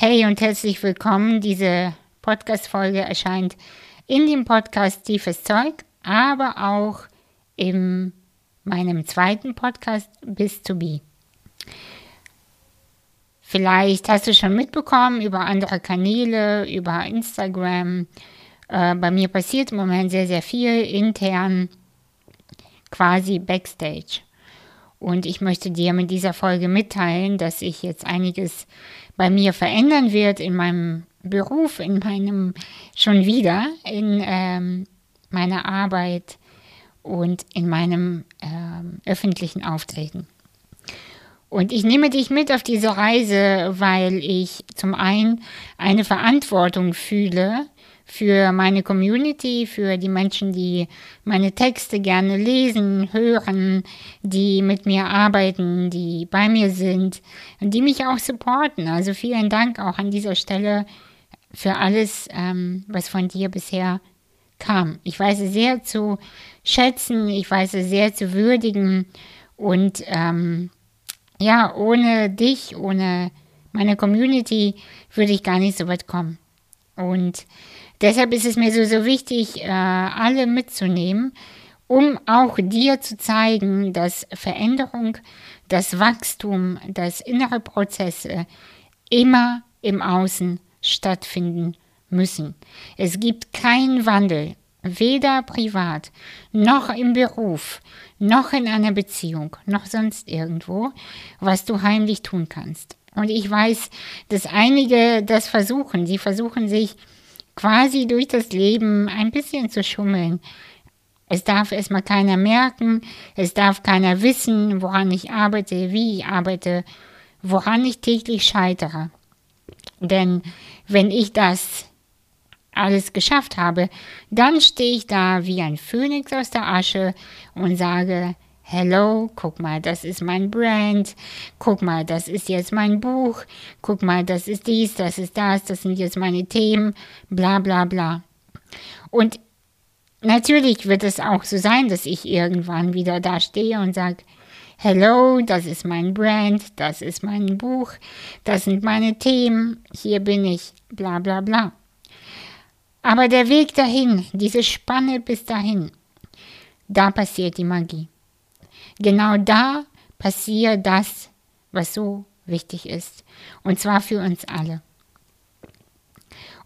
Hey und herzlich willkommen. Diese Podcast-Folge erscheint in dem Podcast Tiefes Zeug, aber auch in meinem zweiten Podcast Bis to Be. Vielleicht hast du schon mitbekommen über andere Kanäle, über Instagram. Äh, bei mir passiert im Moment sehr, sehr viel intern, quasi backstage. Und ich möchte dir mit dieser Folge mitteilen, dass ich jetzt einiges bei mir verändern wird in meinem Beruf, in meinem schon wieder, in ähm, meiner Arbeit und in meinem ähm, öffentlichen Auftreten. Und ich nehme dich mit auf diese Reise, weil ich zum einen eine Verantwortung fühle für meine Community, für die Menschen, die meine Texte gerne lesen, hören, die mit mir arbeiten, die bei mir sind und die mich auch supporten. Also vielen Dank auch an dieser Stelle für alles, ähm, was von dir bisher kam. Ich weiß es sehr zu schätzen, ich weiß es sehr zu würdigen und ähm, ja, ohne dich, ohne meine Community würde ich gar nicht so weit kommen. Und Deshalb ist es mir so, so wichtig, äh, alle mitzunehmen, um auch dir zu zeigen, dass Veränderung, das Wachstum, das innere Prozesse immer im Außen stattfinden müssen. Es gibt keinen Wandel, weder privat, noch im Beruf, noch in einer Beziehung, noch sonst irgendwo, was du heimlich tun kannst. Und ich weiß, dass einige das versuchen. Sie versuchen sich quasi durch das Leben ein bisschen zu schummeln. Es darf erstmal keiner merken, es darf keiner wissen, woran ich arbeite, wie ich arbeite, woran ich täglich scheitere. Denn wenn ich das alles geschafft habe, dann stehe ich da wie ein Phönix aus der Asche und sage, Hello, guck mal, das ist mein Brand. Guck mal, das ist jetzt mein Buch. Guck mal, das ist dies, das ist das, das sind jetzt meine Themen, bla bla bla. Und natürlich wird es auch so sein, dass ich irgendwann wieder da stehe und sage, Hello, das ist mein Brand, das ist mein Buch, das sind meine Themen, hier bin ich, bla bla bla. Aber der Weg dahin, diese Spanne bis dahin, da passiert die Magie. Genau da passiert das, was so wichtig ist. Und zwar für uns alle.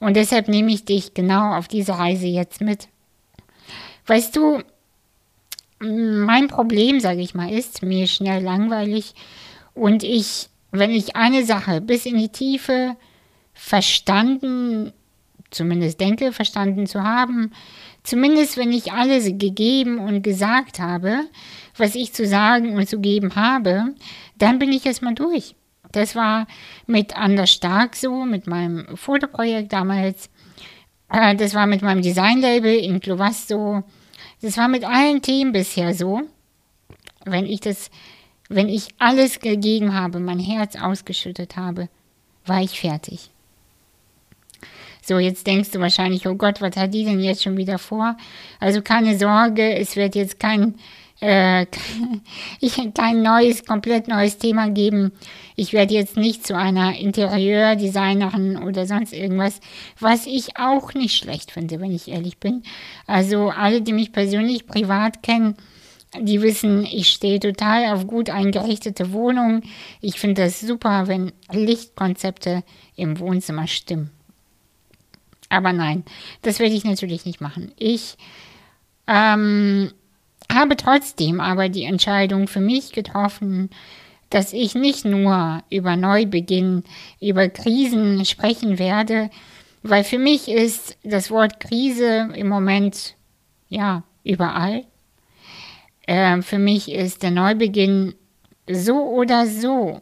Und deshalb nehme ich dich genau auf diese Reise jetzt mit. Weißt du, mein Problem, sage ich mal, ist, mir schnell langweilig und ich, wenn ich eine Sache bis in die Tiefe verstanden, zumindest denke, verstanden zu haben, zumindest wenn ich alles gegeben und gesagt habe, was ich zu sagen und zu geben habe, dann bin ich erstmal durch. Das war mit Anders Stark so, mit meinem Fotoprojekt damals. Äh, das war mit meinem Designlabel in Clovas so. Das war mit allen Themen bisher so. Wenn ich das, wenn ich alles gegeben habe, mein Herz ausgeschüttet habe, war ich fertig. So, jetzt denkst du wahrscheinlich, oh Gott, was hat die denn jetzt schon wieder vor? Also keine Sorge, es wird jetzt kein äh, kein neues, komplett neues Thema geben. Ich werde jetzt nicht zu einer Interieurdesignerin oder sonst irgendwas, was ich auch nicht schlecht finde, wenn ich ehrlich bin. Also alle, die mich persönlich privat kennen, die wissen, ich stehe total auf gut eingerichtete Wohnungen. Ich finde das super, wenn Lichtkonzepte im Wohnzimmer stimmen. Aber nein, das werde ich natürlich nicht machen. Ich ähm, habe trotzdem aber die Entscheidung für mich getroffen, dass ich nicht nur über Neubeginn, über Krisen sprechen werde, weil für mich ist das Wort Krise im Moment ja überall. Äh, für mich ist der Neubeginn so oder so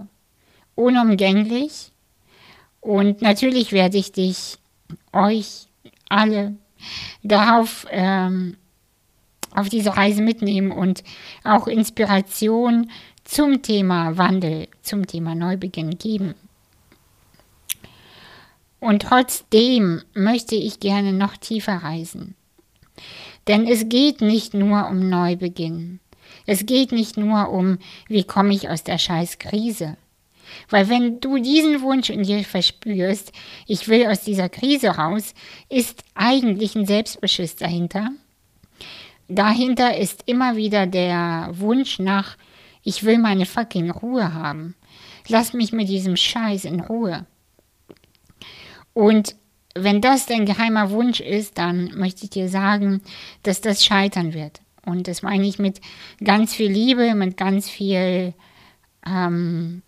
unumgänglich. Und natürlich werde ich dich, euch alle darauf ähm, auf diese Reise mitnehmen und auch Inspiration zum Thema Wandel, zum Thema Neubeginn geben. Und trotzdem möchte ich gerne noch tiefer reisen. Denn es geht nicht nur um Neubeginn. Es geht nicht nur um, wie komme ich aus der Scheißkrise. Weil wenn du diesen Wunsch in dir verspürst, ich will aus dieser Krise raus, ist eigentlich ein Selbstbeschiss dahinter. Dahinter ist immer wieder der Wunsch nach, ich will meine fucking Ruhe haben. Lass mich mit diesem Scheiß in Ruhe. Und wenn das dein geheimer Wunsch ist, dann möchte ich dir sagen, dass das scheitern wird. Und das meine ich mit ganz viel Liebe, mit ganz viel, ähm,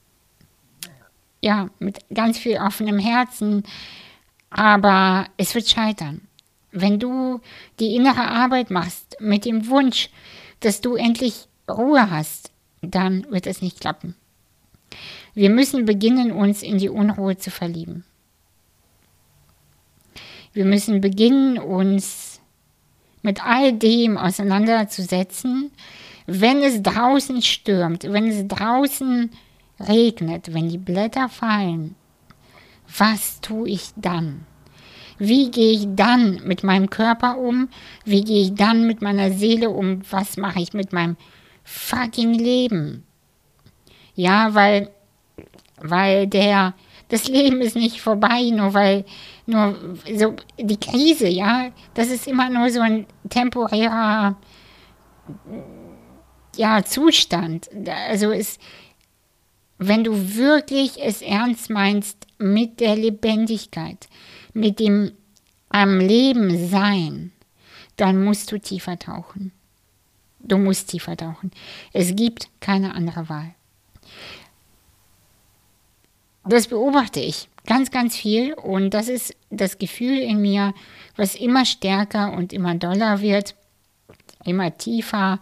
ja, mit ganz viel offenem Herzen. Aber es wird scheitern. Wenn du die innere Arbeit machst mit dem Wunsch, dass du endlich Ruhe hast, dann wird es nicht klappen. Wir müssen beginnen, uns in die Unruhe zu verlieben. Wir müssen beginnen, uns mit all dem auseinanderzusetzen, wenn es draußen stürmt, wenn es draußen regnet, wenn die Blätter fallen. Was tue ich dann? Wie gehe ich dann mit meinem Körper um? Wie gehe ich dann mit meiner Seele um? Was mache ich mit meinem fucking Leben? Ja, weil, weil der, das Leben ist nicht vorbei, nur weil, nur so, die Krise, ja, das ist immer nur so ein temporärer, ja, Zustand. Also es, wenn du wirklich es ernst meinst mit der Lebendigkeit, mit dem am Leben sein, dann musst du tiefer tauchen. Du musst tiefer tauchen. Es gibt keine andere Wahl. Das beobachte ich ganz, ganz viel und das ist das Gefühl in mir, was immer stärker und immer doller wird, immer tiefer.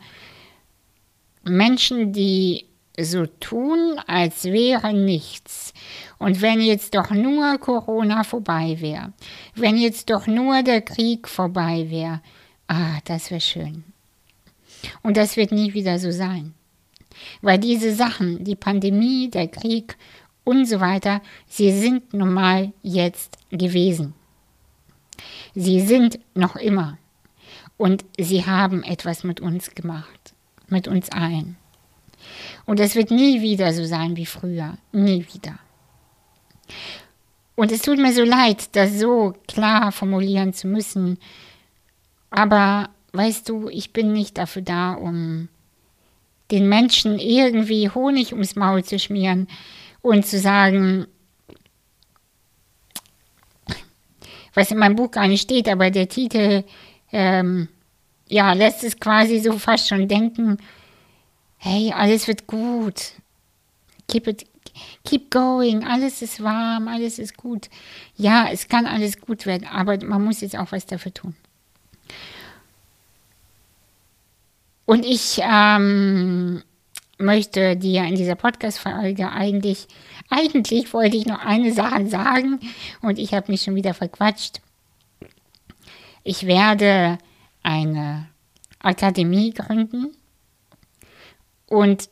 Menschen, die so tun, als wäre nichts. Und wenn jetzt doch nur Corona vorbei wäre, wenn jetzt doch nur der Krieg vorbei wäre, ah, das wäre schön. Und das wird nie wieder so sein. Weil diese Sachen, die Pandemie, der Krieg und so weiter, sie sind nun mal jetzt gewesen. Sie sind noch immer. Und sie haben etwas mit uns gemacht, mit uns allen. Und es wird nie wieder so sein wie früher, nie wieder. Und es tut mir so leid, das so klar formulieren zu müssen, aber weißt du, ich bin nicht dafür da, um den Menschen irgendwie Honig ums Maul zu schmieren und zu sagen, was in meinem Buch gar nicht steht, aber der Titel ähm, ja, lässt es quasi so fast schon denken, hey, alles wird gut. Keep it, keep going, alles ist warm, alles ist gut. Ja, es kann alles gut werden, aber man muss jetzt auch was dafür tun. Und ich ähm, möchte dir in dieser Podcast-Folge eigentlich, eigentlich wollte ich noch eine Sache sagen und ich habe mich schon wieder verquatscht. Ich werde eine Akademie gründen und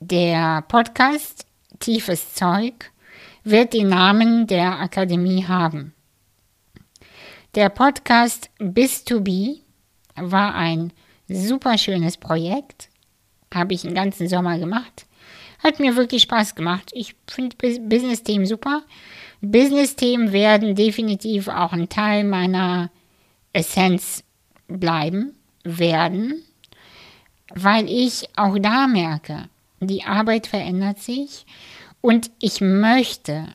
der Podcast Tiefes Zeug wird den Namen der Akademie haben. Der Podcast Bis to Be war ein super schönes Projekt. Habe ich den ganzen Sommer gemacht. Hat mir wirklich Spaß gemacht. Ich finde Business-Themen super. Business-Themen werden definitiv auch ein Teil meiner Essenz bleiben, werden, weil ich auch da merke, die Arbeit verändert sich und ich möchte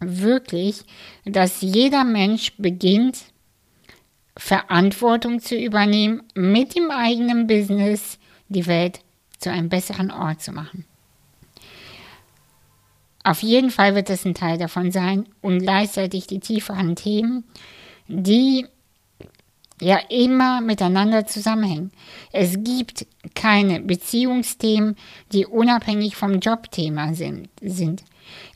wirklich, dass jeder Mensch beginnt, Verantwortung zu übernehmen, mit dem eigenen Business die Welt zu einem besseren Ort zu machen. Auf jeden Fall wird das ein Teil davon sein und gleichzeitig die tieferen Themen, die ja immer miteinander zusammenhängen. Es gibt keine Beziehungsthemen, die unabhängig vom Jobthema sind. sind.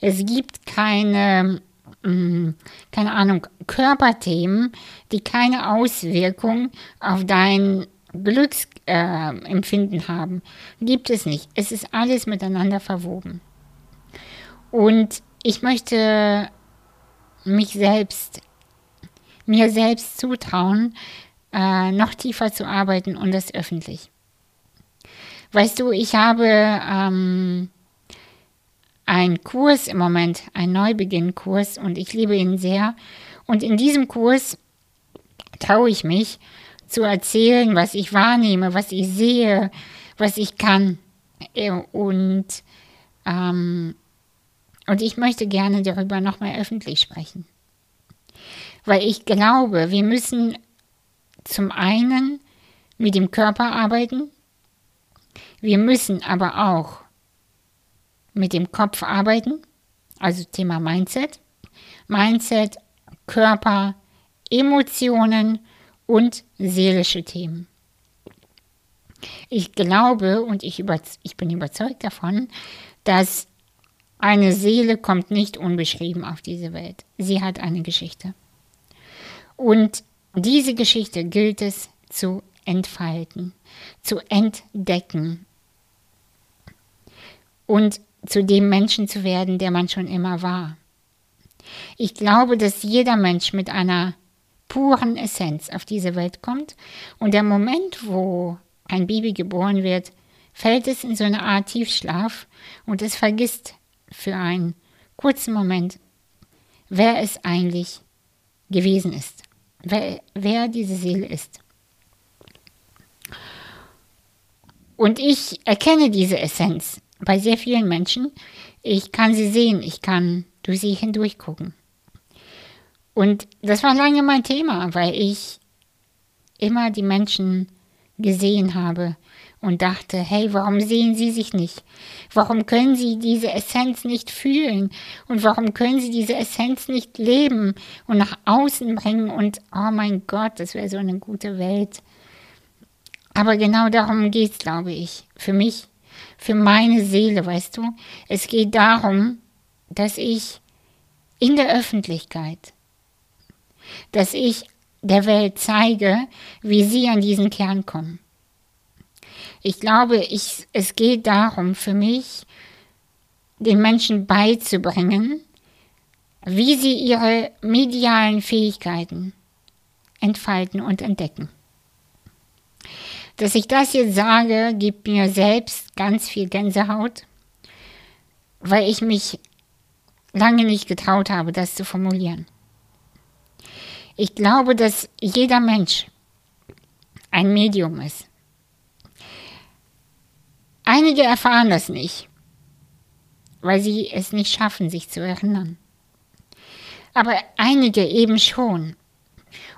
Es gibt keine Mm, keine Ahnung, Körperthemen, die keine Auswirkung auf dein Glücksempfinden äh, haben. Gibt es nicht. Es ist alles miteinander verwoben. Und ich möchte mich selbst, mir selbst zutrauen, äh, noch tiefer zu arbeiten und das öffentlich. Weißt du, ich habe ähm, einen Kurs im Moment, einen Neubeginn-Kurs und ich liebe ihn sehr. Und in diesem Kurs traue ich mich zu erzählen, was ich wahrnehme, was ich sehe, was ich kann. Und, ähm, und ich möchte gerne darüber nochmal öffentlich sprechen. Weil ich glaube, wir müssen zum einen mit dem Körper arbeiten, wir müssen aber auch mit dem Kopf arbeiten, also Thema Mindset. Mindset, Körper, Emotionen und seelische Themen. Ich glaube und ich, über, ich bin überzeugt davon, dass eine Seele kommt nicht unbeschrieben auf diese Welt. Sie hat eine Geschichte. Und diese Geschichte gilt es zu entfalten, zu entdecken. Und zu dem Menschen zu werden, der man schon immer war. Ich glaube, dass jeder Mensch mit einer puren Essenz auf diese Welt kommt. Und der Moment, wo ein Baby geboren wird, fällt es in so eine Art Tiefschlaf und es vergisst für einen kurzen Moment, wer es eigentlich gewesen ist, wer, wer diese Seele ist. Und ich erkenne diese Essenz bei sehr vielen Menschen. Ich kann sie sehen, ich kann durch sie hindurch gucken. Und das war lange mein Thema, weil ich immer die Menschen gesehen habe und dachte, hey, warum sehen sie sich nicht? Warum können sie diese Essenz nicht fühlen? Und warum können sie diese Essenz nicht leben und nach außen bringen? Und oh mein Gott, das wäre so eine gute Welt. Aber genau darum geht es, glaube ich, für mich für meine Seele, weißt du? Es geht darum, dass ich in der Öffentlichkeit, dass ich der Welt zeige, wie sie an diesen Kern kommen. Ich glaube, ich, es geht darum für mich, den Menschen beizubringen, wie sie ihre medialen Fähigkeiten entfalten und entdecken. Dass ich das jetzt sage, gibt mir selbst ganz viel Gänsehaut, weil ich mich lange nicht getraut habe, das zu formulieren. Ich glaube, dass jeder Mensch ein Medium ist. Einige erfahren das nicht, weil sie es nicht schaffen, sich zu erinnern. Aber einige eben schon.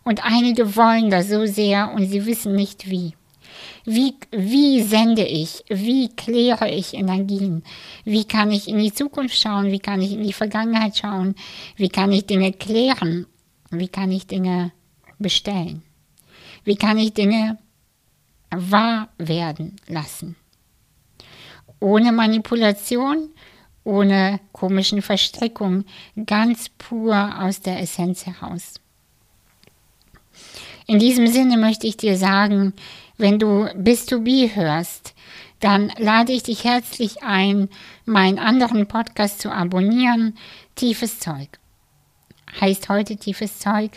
Und einige wollen das so sehr und sie wissen nicht wie. Wie, wie sende ich? Wie kläre ich Energien? Wie kann ich in die Zukunft schauen? Wie kann ich in die Vergangenheit schauen? Wie kann ich Dinge klären? Wie kann ich Dinge bestellen? Wie kann ich Dinge wahr werden lassen? Ohne Manipulation, ohne komischen Verstrickungen, ganz pur aus der Essenz heraus. In diesem Sinne möchte ich dir sagen, wenn du Bis2B hörst, dann lade ich dich herzlich ein, meinen anderen Podcast zu abonnieren, Tiefes Zeug. Heißt heute Tiefes Zeug,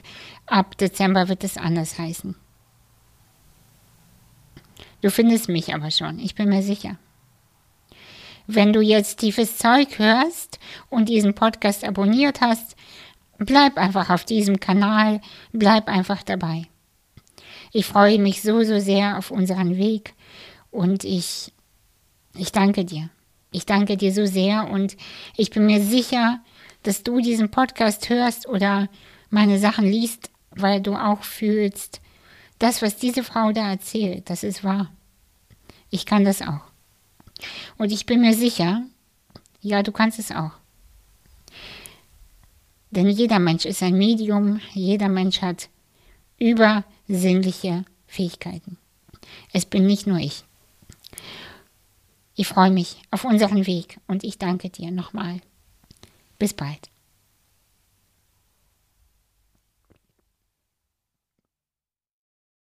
ab Dezember wird es anders heißen. Du findest mich aber schon, ich bin mir sicher. Wenn du jetzt tiefes Zeug hörst und diesen Podcast abonniert hast, bleib einfach auf diesem Kanal, bleib einfach dabei. Ich freue mich so, so sehr auf unseren Weg und ich, ich danke dir. Ich danke dir so sehr und ich bin mir sicher, dass du diesen Podcast hörst oder meine Sachen liest, weil du auch fühlst, das, was diese Frau da erzählt, das ist wahr. Ich kann das auch. Und ich bin mir sicher, ja, du kannst es auch. Denn jeder Mensch ist ein Medium, jeder Mensch hat übersinnliche Fähigkeiten. Es bin nicht nur ich. Ich freue mich auf unseren Weg und ich danke dir nochmal. Bis bald.